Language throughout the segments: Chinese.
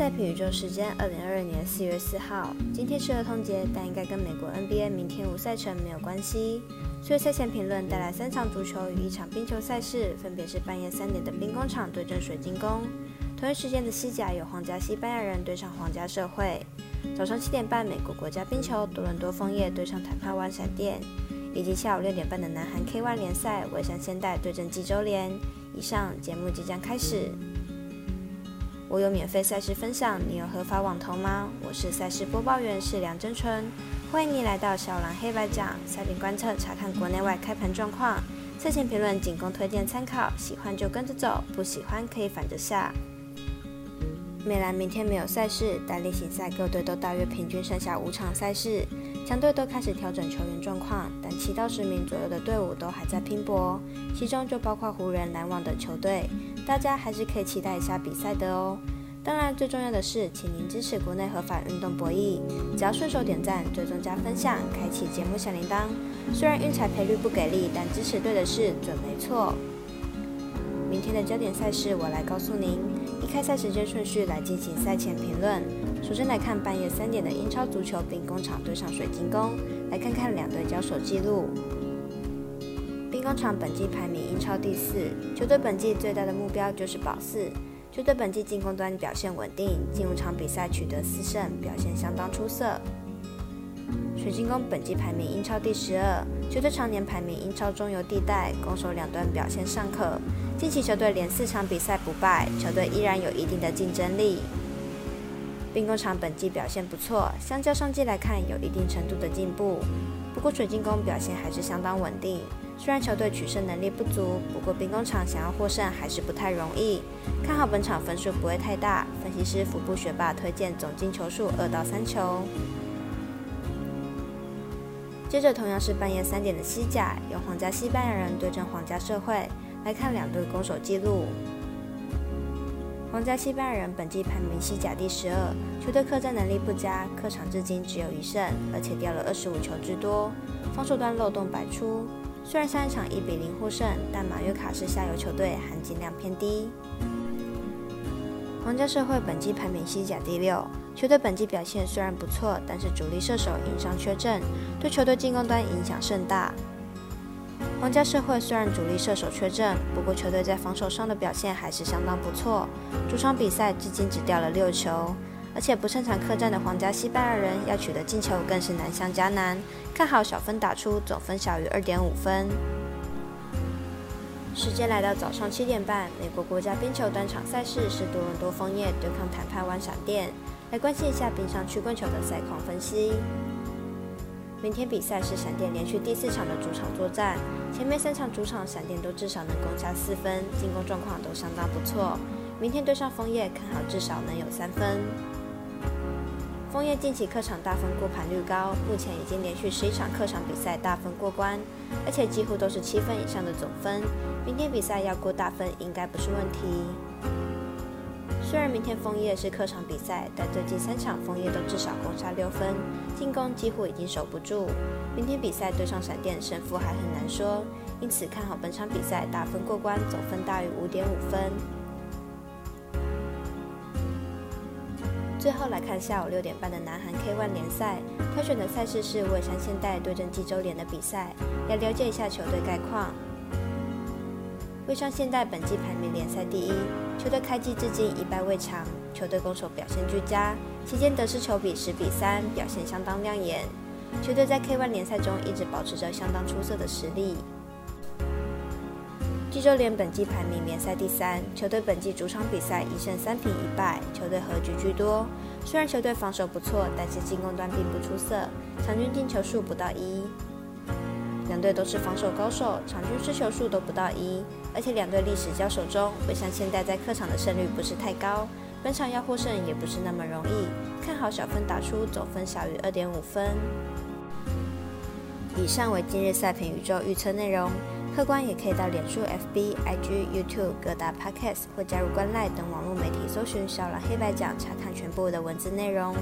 赛评宇宙时间，二零二二年四月四号。今天是儿童节，但应该跟美国 NBA 明天无赛程没有关系。所以赛前评论带来三场足球与一场冰球赛事，分别是半夜三点的兵工厂对阵水晶宫，同一时间的西甲有皇家西班牙人对上皇家社会。早上七点半，美国国家冰球多伦多枫叶对上坦帕湾闪电，以及下午六点半的南韩 K1 联赛蔚山现代对阵济州联。以上节目即将开始。我有免费赛事分享，你有合法网投吗？我是赛事播报员是梁真纯，欢迎你来到小蓝黑白讲赛品观测，查看国内外开盘状况。赛前评论仅供推荐参考，喜欢就跟着走，不喜欢可以反着下。美兰明天没有赛事，但例行赛各队都大约平均剩下五场赛事，强队都开始调整球员状况，但七到十名左右的队伍都还在拼搏，其中就包括湖人、篮网等球队。大家还是可以期待一下比赛的哦。当然，最重要的是，请您支持国内合法运动博弈，只要顺手点赞、追踪加分享、开启节目小铃铛。虽然运彩赔率不给力，但支持对的事准没错。明天的焦点赛事，我来告诉您。依开赛时间顺序来进行赛前评论。首先来看半夜三点的英超足球，兵工厂对上水晶宫，来看看两队交手记录。兵工厂本季排名英超第四，球队本季最大的目标就是保四。球队本季进攻端表现稳定，进入场比赛取得四胜，表现相当出色。水晶宫本季排名英超第十二，球队常年排名英超中游地带，攻守两端表现尚可。近期球队连四场比赛不败，球队依然有一定的竞争力。兵工厂本季表现不错，相较上季来看有一定程度的进步。不过水晶宫表现还是相当稳定。虽然球队取胜能力不足，不过兵工厂想要获胜还是不太容易。看好本场分数不会太大，分析师服部学霸推荐总进球数二到三球。接着同样是半夜三点的西甲，由皇家西班牙人对阵皇家社会，来看两队攻守记录。皇家西班牙人本季排名西甲第十二，球队客战能力不佳，客场至今只有一胜，而且掉了二十五球之多，防守端漏洞百出。虽然上一场一比零获胜，但马约卡是下游球队，含金量偏低。皇家社会本季排名西甲第六，球队本季表现虽然不错，但是主力射手因伤缺阵，对球队进攻端影响甚大。皇家社会虽然主力射手缺阵，不过球队在防守上的表现还是相当不错，主场比赛至今只掉了六球。而且不擅长客战的皇家西班牙人要取得进球更是难上加难。看好小分打出，总分小于二点五分。时间来到早上七点半，美国国家冰球单场赛事是多伦多枫叶对抗坦帕湾闪电。来关心一下冰上曲棍球的赛况分析。明天比赛是闪电连续第四场的主场作战，前面三场主场闪电都至少能攻下四分，进攻状况都相当不错。明天对上枫叶，看好至少能有三分。枫叶近期客场大分过盘率高，目前已经连续十一场客场比赛大分过关，而且几乎都是七分以上的总分。明天比赛要过大分应该不是问题。虽然明天枫叶是客场比赛，但最近三场枫叶都至少攻下六分，进攻几乎已经守不住。明天比赛对上闪电，胜负还很难说，因此看好本场比赛大分过关，总分大于五点五分。最后来看下午六点半的南韩 K1 联赛，挑选的赛事是蔚山现代对阵济州联的比赛，来了解一下球队概况。蔚山现代本季排名联赛第一，球队开季至今一败未尝，球队攻守表现俱佳，期间得失球比十比三，表现相当亮眼。球队在 K1 联赛中一直保持着相当出色的实力。济州联本季排名联赛第三，球队本季主场比赛一胜三平一败，球队和局居多。虽然球队防守不错，但是进攻端并不出色，场均进球数不到一。两队都是防守高手，场均失球数都不到一。而且两队历史交手中，未像现在在客场的胜率不是太高，本场要获胜也不是那么容易。看好小分打出，总分小于二点五分。以上为今日赛评宇宙预测内容。客官也可以到脸书、FB、IG、YouTube 各大 Podcast 或加入官赖等网络媒体搜寻“小蓝黑白奖”，查看全部的文字内容。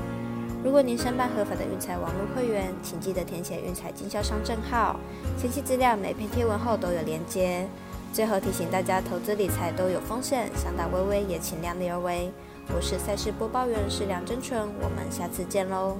如果您申办合法的运彩网络会员，请记得填写运彩经销商证号。详细资料每篇贴文后都有连接。最后提醒大家，投资理财都有风险，想打微微也请量力而为。我是赛事播报员是梁真纯，我们下次见喽。